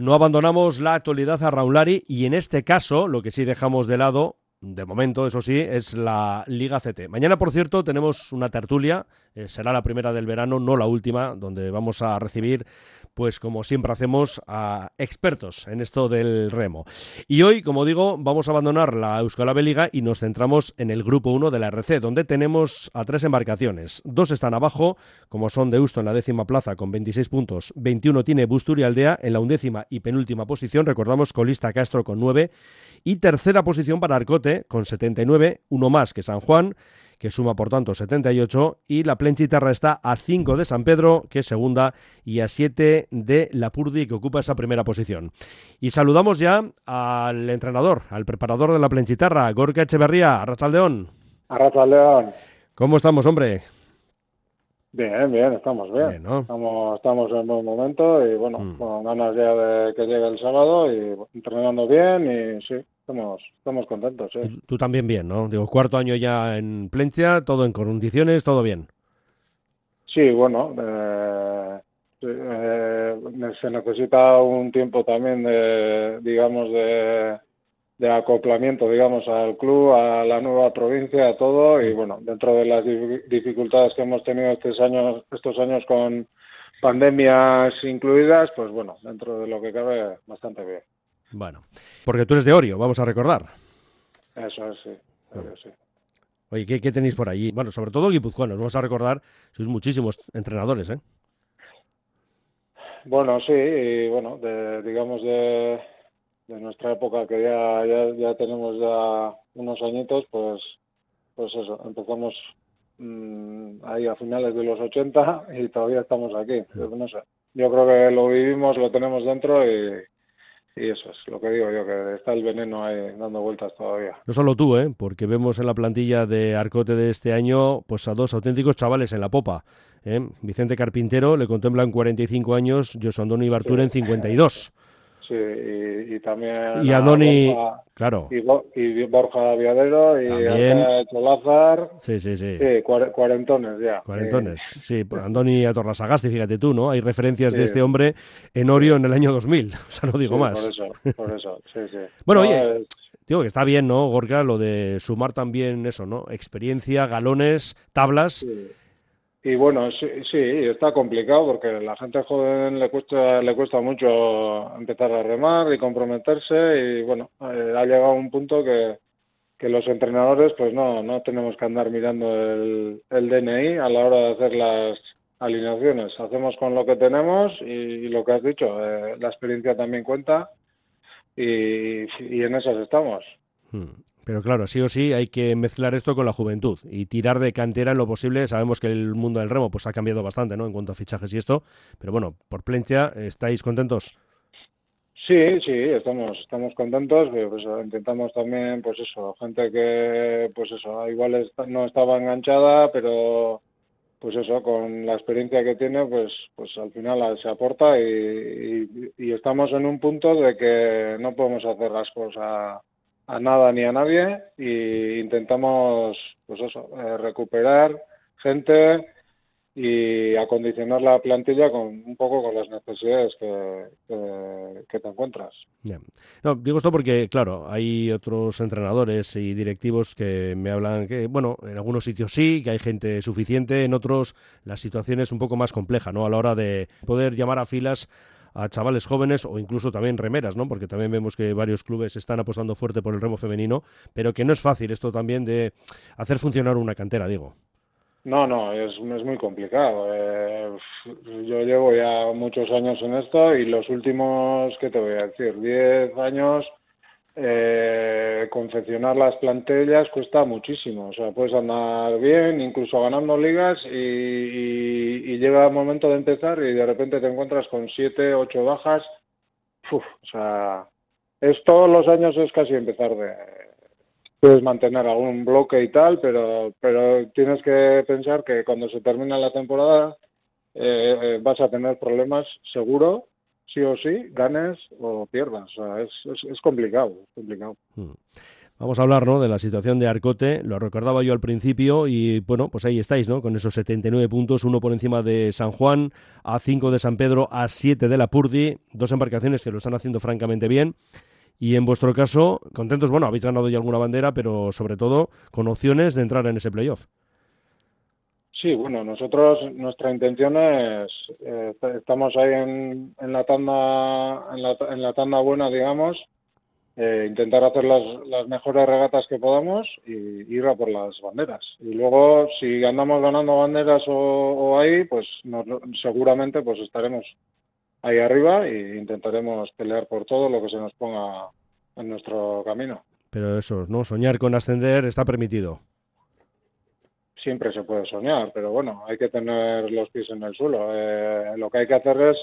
No abandonamos la actualidad a Raulari y en este caso lo que sí dejamos de lado de momento, eso sí, es la Liga CT. Mañana, por cierto, tenemos una tertulia, eh, será la primera del verano, no la última, donde vamos a recibir pues como siempre hacemos, a expertos en esto del remo. Y hoy, como digo, vamos a abandonar la Euskal Liga y nos centramos en el grupo 1 de la RC, donde tenemos a tres embarcaciones. Dos están abajo, como son Deusto en la décima plaza con 26 puntos, 21 tiene Busturi Aldea en la undécima y penúltima posición, recordamos colista Castro con 9 y tercera posición para Arcote con 79, uno más que San Juan que suma por tanto 78, y la Plenchitarra está a 5 de San Pedro, que es segunda, y a 7 de la Purdi, que ocupa esa primera posición. Y saludamos ya al entrenador, al preparador de la Plenchitarra, Gorka Echeverría, Arrachaldeón. Arrachaldeón. ¿Cómo estamos, hombre? Bien, bien, estamos bien. estamos, estamos en buen momento y bueno, mm. con ganas ya de que llegue el sábado y entrenando bien y sí, estamos, estamos contentos. Tú, también bien, ¿no? Digo, cuarto año ya en Plencia, todo en condiciones, todo bien. Sí, bueno, eh, eh, se necesita un tiempo también de, digamos, de, de acoplamiento, digamos, al club, a la nueva provincia, a todo, y bueno, dentro de las dificultades que hemos tenido estos años, estos años con pandemias incluidas, pues bueno, dentro de lo que cabe, bastante bien. Bueno, porque tú eres de Orio, vamos a recordar. Eso es, sí. Oye, ¿qué, tenéis por allí? Bueno, sobre todo guipuzcoanos, vamos a recordar, sois muchísimos entrenadores, ¿eh? Bueno, sí, y bueno, digamos de, nuestra época que ya, ya, tenemos ya unos añitos, pues, pues eso, empezamos mm, ahí a finales de los 80 y todavía estamos aquí. No sé, yo creo que lo vivimos, lo tenemos dentro y, y eso es lo que digo yo, que está el veneno ahí dando vueltas todavía. No solo tú, ¿eh? porque vemos en la plantilla de Arcote de este año pues a dos auténticos chavales en la popa. ¿eh? Vicente Carpintero le contemplan 45 años, José Andoni Bartura en 52. Sí, y, también. Y Andoni, claro. Y, Borja Viadero y Cholázar. Sí, sí, sí. Sí, cuarentones ya. Cuarentones, sí. Pues Andoni Atorrasagasti, fíjate tú, ¿no? Hay referencias de este hombre en Orio en el año 2000. O sea, no digo más. Por eso, por eso, sí, sí. bueno, oye. Digo que está bien, ¿no, Gorka? Lo de sumar también eso, ¿no? Experiencia, galones, tablas. Y bueno, sí, sí, está complicado porque la gente joven le cuesta, le cuesta mucho empezar a remar y comprometerse y bueno, eh, ha llegado un punto que, que los entrenadores pues no, no tenemos que andar mirando el, el DNI a la hora de hacer las alineaciones. Hacemos con lo que tenemos y, lo que has dicho, eh, la experiencia también cuenta y, y en esas estamos. Pero claro, sí o sí hay que mezclar esto con la juventud y tirar de cantera en lo posible. Sabemos que el mundo del remo pues ha cambiado bastante, ¿no? En cuanto a fichajes y esto. Pero bueno, por Plencia, ¿estáis contentos? Sí, sí, estamos, estamos contentos. Pues, intentamos también, pues eso, gente que, pues eso, igual no estaba enganchada, pero pues eso, con la experiencia que tiene, pues, pues al final se aporta y, y estamos en un punto de que no podemos hacer las cosas a nada ni a nadie y intentamos pues eso eh, recuperar gente y acondicionar la plantilla con un poco con las necesidades que, que, te encuentras. Digo esto porque, claro, hay otros entrenadores y directivos que me hablan que, bueno, en algunos sitios sí, que hay gente suficiente, en otros la situación es un poco más compleja, ¿no? A la hora de poder llamar a filas a chavales jóvenes o incluso también remeras, ¿no? Porque también vemos que varios clubes están apostando fuerte por el remo femenino, pero que no es fácil esto también de hacer funcionar una cantera, digo. No, no, es, muy complicado. Eh, yo llevo ya muchos años en esto y los últimos, ¿qué te voy a decir? Diez años eh, confeccionar las plantillas cuesta muchísimo. O sea, puedes andar bien, incluso ganando ligas y, llega el momento de empezar y de repente te encuentras con siete, ocho bajas. o sea, es todos los años es casi empezar de puedes mantener algún bloque y tal, pero pero tienes que pensar que cuando se termina la temporada eh, eh, vas a tener problemas seguro sí o sí, ganes o pierdas. O sea, es, es, complicado, es complicado. Hmm. Vamos a hablar ¿no? de la situación de Arcote, lo recordaba yo al principio y bueno, pues ahí estáis, ¿no? Con esos 79 puntos, uno por encima de San Juan, a 5 de San Pedro, a 7 de la Purdi, dos embarcaciones que lo están haciendo francamente bien. Y en vuestro caso, contentos, bueno, habéis ganado ya alguna bandera, pero sobre todo con opciones de entrar en ese playoff. Sí, bueno, nosotros, nuestra intención es, eh, estamos ahí en, en, la tanda, en la, en la tanda buena, digamos, eh, intentar hacer las, las, mejores regatas que podamos y ir a por las banderas. Y luego, si andamos ganando banderas o, ahí, pues seguramente pues estaremos ahí arriba e intentaremos pelear por todo lo que se nos ponga en nuestro camino. Pero eso, ¿no? Soñar con ascender está permitido. Siempre se puede soñar, pero bueno, hay que tener los pies en el suelo. Eh, lo que hay que hacer es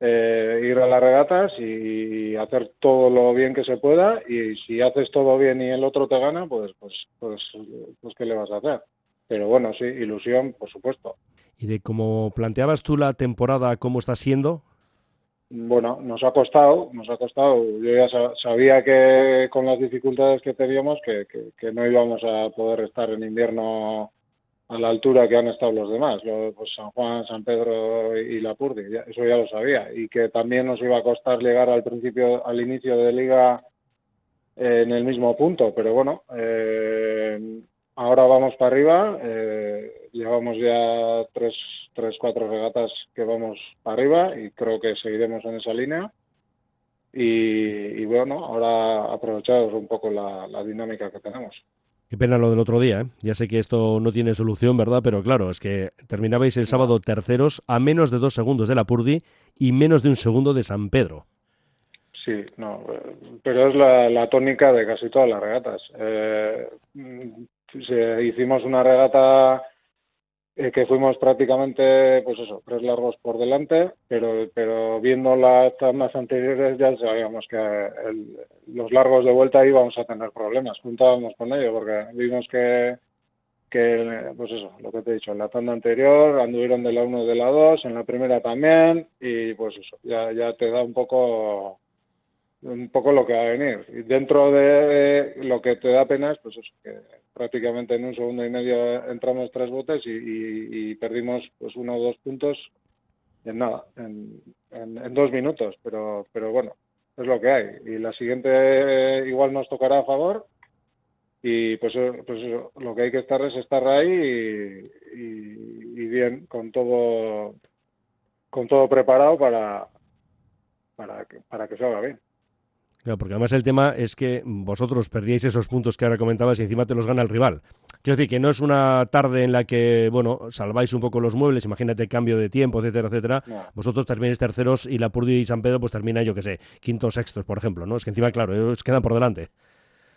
eh, ir a las regatas y hacer todo lo bien que se pueda y si haces todo bien y el otro te gana, pues, pues, pues, pues ¿qué le vas a hacer? Pero bueno, sí, ilusión, por supuesto. ¿Y de cómo planteabas tú la temporada, cómo está siendo? Bueno, nos ha costado, nos ha costado. Yo ya sabía que con las dificultades que teníamos que, que no íbamos a poder estar en invierno a la altura que han estado los demás, pues San Juan, San Pedro y La Purdi, eso ya lo sabía, y que también nos iba a costar llegar al principio, al inicio de liga en el mismo punto, pero bueno, eh, ahora vamos para arriba, eh, llevamos ya tres, tres, cuatro regatas que vamos para arriba y creo que seguiremos en esa línea. Y, bueno, ahora aprovecharos un poco la dinámica que tenemos. Qué pena lo del otro día, ¿eh? Ya sé que esto no tiene solución, ¿verdad? Pero claro, es que terminabais el sábado terceros a menos de dos segundos de la Purdi y menos de un segundo de San Pedro. Sí, no, pero es la, tónica de casi todas las regatas. Eh, mm, hicimos una regata eh, que fuimos prácticamente, pues eso, tres largos por delante, pero, pero viendo las tandas anteriores ya sabíamos que los largos de vuelta íbamos a tener problemas, juntábamos con ello, porque vimos que, que, pues eso, lo que te he dicho, en la tanda anterior anduvieron de la 1 de la 2, en la primera también, y pues eso, ya, ya te da un poco un poco lo que va a venir. Y dentro de lo que te da pena es pues eso, que prácticamente en un segundo y medio entramos tres botes y, perdimos pues uno o dos puntos en nada, en, en, dos minutos, pero, pero bueno, es lo que hay. Y la siguiente igual nos tocará a favor y pues, pues eso, lo que hay que estar es estar ahí y, bien, con todo con todo preparado para, para, que, para que salga bien porque además el tema es que vosotros perdíais esos puntos que ahora comentabas y encima te los gana el rival. Quiero decir que no es una tarde en la que, bueno, salváis un poco los muebles, imagínate cambio de tiempo, etcétera, etcétera. Vosotros termináis terceros y la Purdi y San Pedro pues termina, yo qué sé, quintos, sextos, por ejemplo, ¿no? Es que encima, claro, ellos quedan por delante.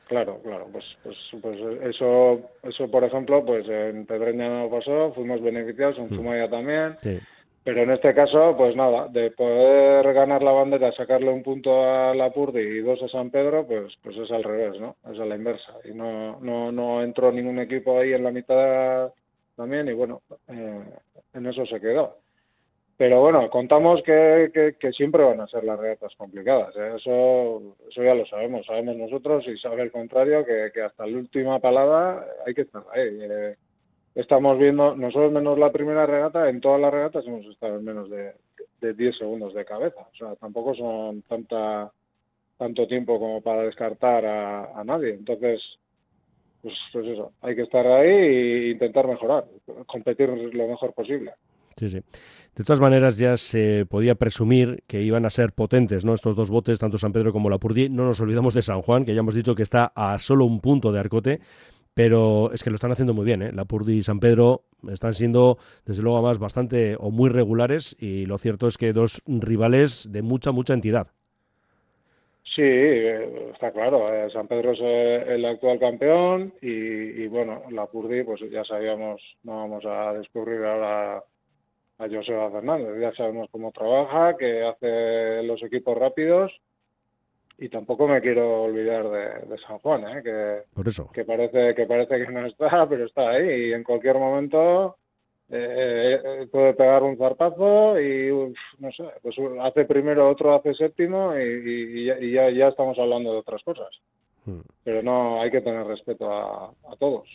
Claro, claro, pues, pues, pues eso, eso, por ejemplo, pues en Pedreña no pasó, fuimos beneficiados, en mm. Zumaya también. Sí pero en este caso, pues nada, de poder ganar la bandera, sacarle un punto a la Purdi y dos a San Pedro, pues, pues es al revés, ¿no? Es a la inversa. Y no, no, no entró ningún equipo ahí en la mitad también y bueno, eh, en eso se quedó. Pero bueno, contamos que, que, siempre van a ser las regatas complicadas. ¿eh? Eso, eso ya lo sabemos, sabemos nosotros y sabe el contrario que, que hasta la última palabra hay que estar ahí. Eh, estamos viendo, nosotros menos la primera regata, en todas las regatas hemos estado en menos de, de 10 segundos de cabeza. O sea, tampoco son tanta tanto tiempo como para descartar a, nadie. Entonces, pues, pues, eso, hay que estar ahí e intentar mejorar, competir lo mejor posible. Sí, sí. De todas maneras, ya se podía presumir que iban a ser potentes, ¿no? Estos dos botes, tanto San Pedro como la Purdí. No nos olvidamos de San Juan, que ya hemos dicho que está a solo un punto de Arcote pero es que lo están haciendo muy bien. ¿eh? La Purdi y San Pedro están siendo, desde luego, más bastante o muy regulares y lo cierto es que dos rivales de mucha, mucha entidad. Sí, eh, está claro. Eh, San Pedro es eh, el actual campeón y, bueno, la Purdi, pues ya sabíamos, no vamos a descubrir ahora a Joseba Fernández, ya sabemos cómo trabaja, que hace los equipos rápidos y tampoco me quiero olvidar de, San Juan, ¿eh? que, Por eso. que parece que parece que no está, pero está ahí y en cualquier momento eh, eh, puede pegar un zarpazo y no sé, pues hace primero otro hace séptimo y, ya, ya, estamos hablando de otras cosas. Hmm. Pero no, hay que tener respeto a, todos.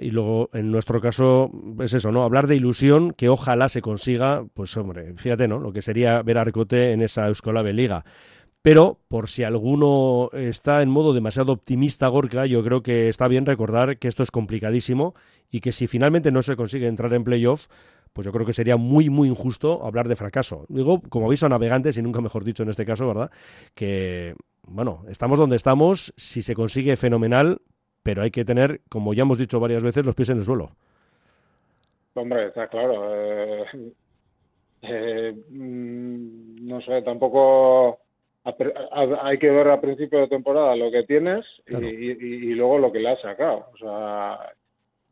Y luego, en nuestro caso, es eso, ¿no? Hablar de ilusión que ojalá se consiga, pues hombre, fíjate, ¿no? Lo que sería ver a Arcote en esa Euskolave Liga. Pero, por si alguno está en modo demasiado optimista, Gorka, yo creo que está bien recordar que esto es complicadísimo y que si finalmente no se consigue entrar en playoff, pues yo creo que sería muy, muy injusto hablar de fracaso. Digo, como aviso a navegantes, y nunca mejor dicho en este caso, ¿verdad? Que, bueno, estamos donde estamos, si se consigue fenomenal, pero hay que tener, como ya hemos dicho varias veces, los pies en el suelo. Hombre, está claro. Eh, eh, mm, no sé, tampoco hay que ver a principio de temporada lo que tienes y, luego lo que le has sacado. O sea,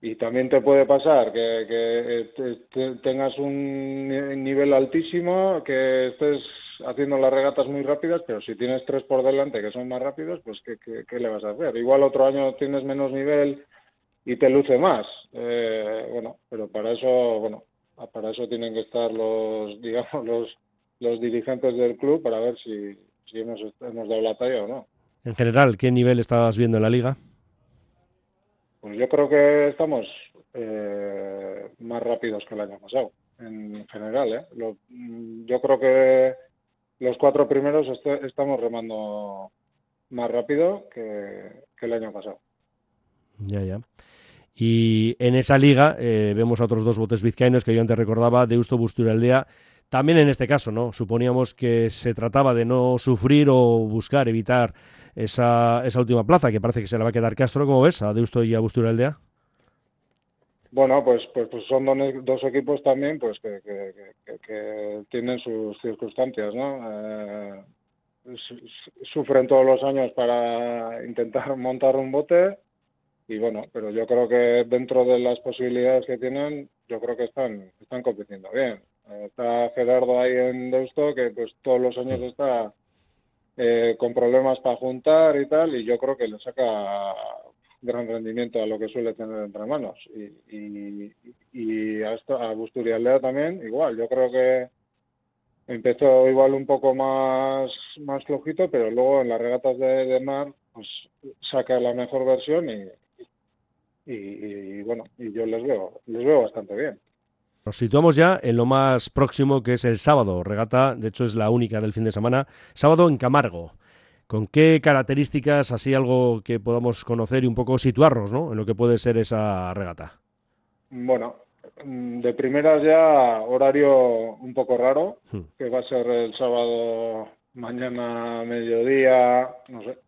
y también te puede pasar que, que tengas un nivel altísimo, que estés haciendo las regatas muy rápidas, pero si tienes tres por delante que son más rápidos, pues ¿qué, qué, le vas a hacer? Igual otro año tienes menos nivel y te luce más. Eh, bueno, pero para eso, bueno, para eso tienen que estar los, digamos, los, los dirigentes del club para ver si, si hemos, hemos dado la talla o no. En general, ¿qué nivel estabas viendo en la liga? Pues yo creo que estamos eh, más rápidos que el año pasado, en general. ¿eh? mm, yo creo que los cuatro primeros estamos remando más rápido que, el año pasado. Ya, ya. Y en esa liga eh, vemos a otros dos botes vizcaínos que yo antes recordaba, Deusto Busturaldea. También en este caso, ¿no? Suponíamos que se trataba de no sufrir o buscar evitar esa, esa última plaza, que parece que se la va a quedar Castro, ¿cómo ves? A Deusto y a Aldea. Bueno, pues, pues, pues son dos, equipos también pues que, que, tienen sus circunstancias, ¿no? Eh, sufren todos los años para intentar montar un bote y bueno, pero yo creo que dentro de las posibilidades que tienen, yo creo que están, están compitiendo bien. Está Gerardo ahí en Deusto que pues todos los años está eh, con problemas para juntar y tal, y yo creo que le saca gran rendimiento a lo que suele tener entre manos. Y, y, y a, esto, a Busturialdea también, igual, yo creo que empezó igual un poco más, más flojito, pero luego en las regatas de, mar, pues saca la mejor versión y, y, bueno, y yo les veo, les veo bastante bien. Nos situamos ya en lo más próximo que es el sábado. Regata, de hecho, es la única del fin de semana. Sábado en Camargo. ¿Con qué características, así algo que podamos conocer y un poco situarnos ¿no? en lo que puede ser esa regata? Bueno, de primeras ya horario un poco raro, hmm. que va a ser el sábado mañana mediodía, no sé.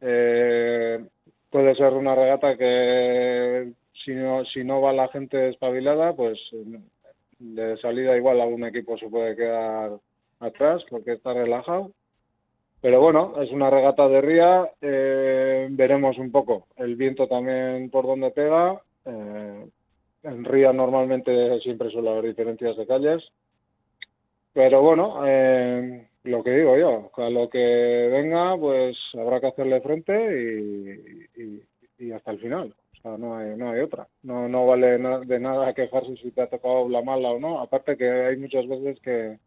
Eh, puede ser una regata que si no, si no va la gente espabilada, pues de salida igual algún equipo se puede quedar atrás porque está relajado. Pero bueno, es una regata de ría, eh, veremos un poco el viento también por donde pega. Eh, en ría normalmente siempre suele haber diferencias de calles. Pero bueno, eh, lo que digo yo, a lo que venga, pues habrá que hacerle frente y hasta el final no hay, no hay otra. No, no vale de nada quejarse si te ha tocado la mala o no. Aparte que hay muchas veces que,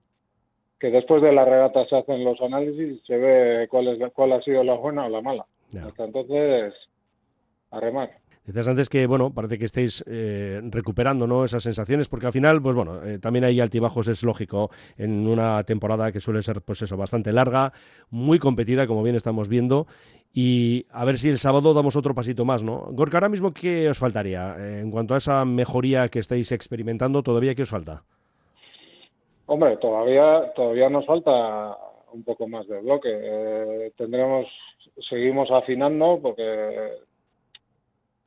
que después de la regata se hacen los análisis y se ve cuál, es, cuál ha sido la buena o la mala. Hasta entonces, a remar. Decías antes que, bueno, parece que estéis eh, recuperando ¿no? esas sensaciones, porque al final, pues bueno, eh, también hay altibajos, es lógico, en una temporada que suele ser, pues eso, bastante larga, muy competida, como bien estamos viendo, y a ver si el sábado damos otro pasito más, ¿no? Gorka, ahora mismo, ¿qué os faltaría? Eh, en cuanto a esa mejoría que estáis experimentando, ¿todavía qué os falta? Hombre, todavía, todavía nos falta un poco más de bloque. tendremos, seguimos afinando porque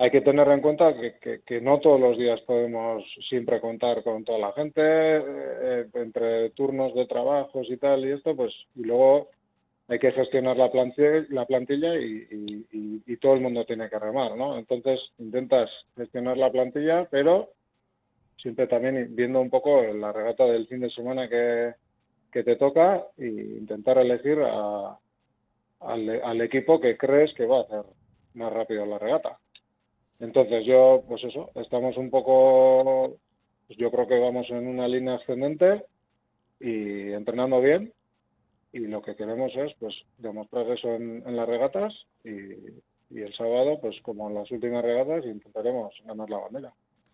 hay que tener en cuenta que, no todos los días podemos siempre contar con toda la gente, eh, entre turnos de trabajos y tal y esto, pues, y luego hay que gestionar la plantilla, la plantilla y, todo el mundo tiene que remar, ¿no? Entonces intentas gestionar la plantilla, pero siempre también viendo un poco la regata del fin de semana que, te toca e intentar elegir al, al equipo que crees que va a hacer más rápido la regata. Entonces yo, pues eso, estamos un poco, pues yo creo que vamos en una línea ascendente y entrenando bien y lo que queremos es pues demostrar eso en, las regatas y, el sábado, pues como en las últimas regatas, intentaremos ganar la bandera.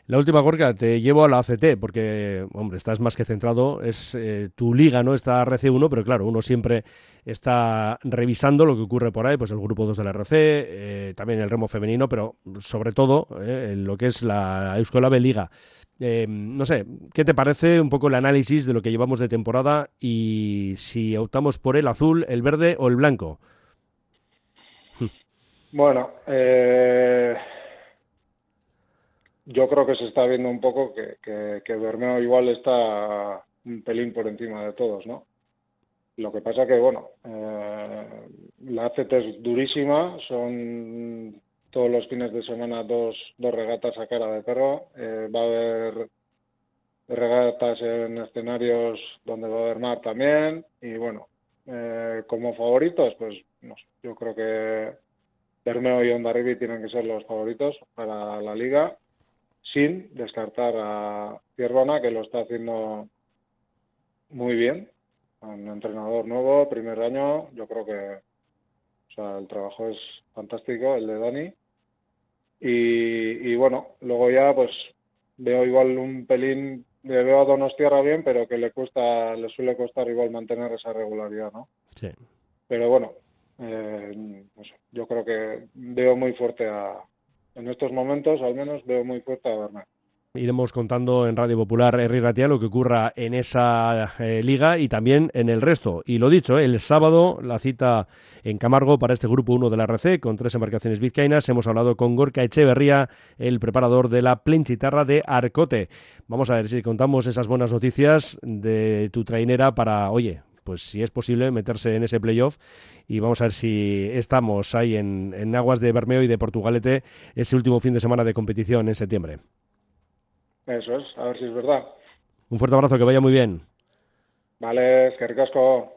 La última, Gorka, te llevo a la ACT, porque, hombre, estás más que centrado, es eh, tu liga, ¿no? Está RC1, pero claro, uno siempre está revisando lo que ocurre por ahí, pues el grupo 2 de la RC, eh, también el remo femenino, pero sobre todo eh, lo que es la Euskolab Liga. no sé, ¿qué te parece un poco el análisis de lo que llevamos de temporada y si optamos por el azul, el verde o el blanco? Bueno, eh yo creo que se está viendo un poco que, que, Bermeo igual está un pelín por encima de todos, ¿no? Lo que pasa que, bueno, eh, la ACT es durísima, son todos los fines de semana dos, dos regatas a cara de perro, eh, va a haber regatas en escenarios donde va a haber mar también, y bueno, eh, como favoritos, pues no yo creo que Bermeo y Ondarribi tienen que ser los favoritos para la liga sin descartar a Pierrona, que lo está haciendo muy bien. Un entrenador nuevo, primer año, yo creo que o sea, el trabajo es fantástico, el de Dani. Y, bueno, luego ya pues veo igual un pelín, le veo a Donostierra bien, pero que le cuesta, le suele costar igual mantener esa regularidad, ¿no? Sí. Pero bueno, eh, yo creo que veo muy fuerte a, en estos momentos al menos veo muy fuerte a Bernat. Iremos contando en Radio Popular Herri Ratia lo que ocurra en esa eh, liga y también en el resto. Y lo dicho, el sábado la cita en Camargo para este grupo 1 de la RC con tres embarcaciones vizcaínas. Hemos hablado con Gorka Echeverría, el preparador de la Plenchitarra de Arcote. Vamos a ver si contamos esas buenas noticias de tu trainera para, oye, pues si es posible meterse en ese playoff y vamos a ver si estamos ahí en, aguas de Bermeo y de Portugalete ese último fin de semana de competición en septiembre. Eso es, a ver si es verdad. Un fuerte abrazo, que vaya muy bien. Vale, es que ricasco.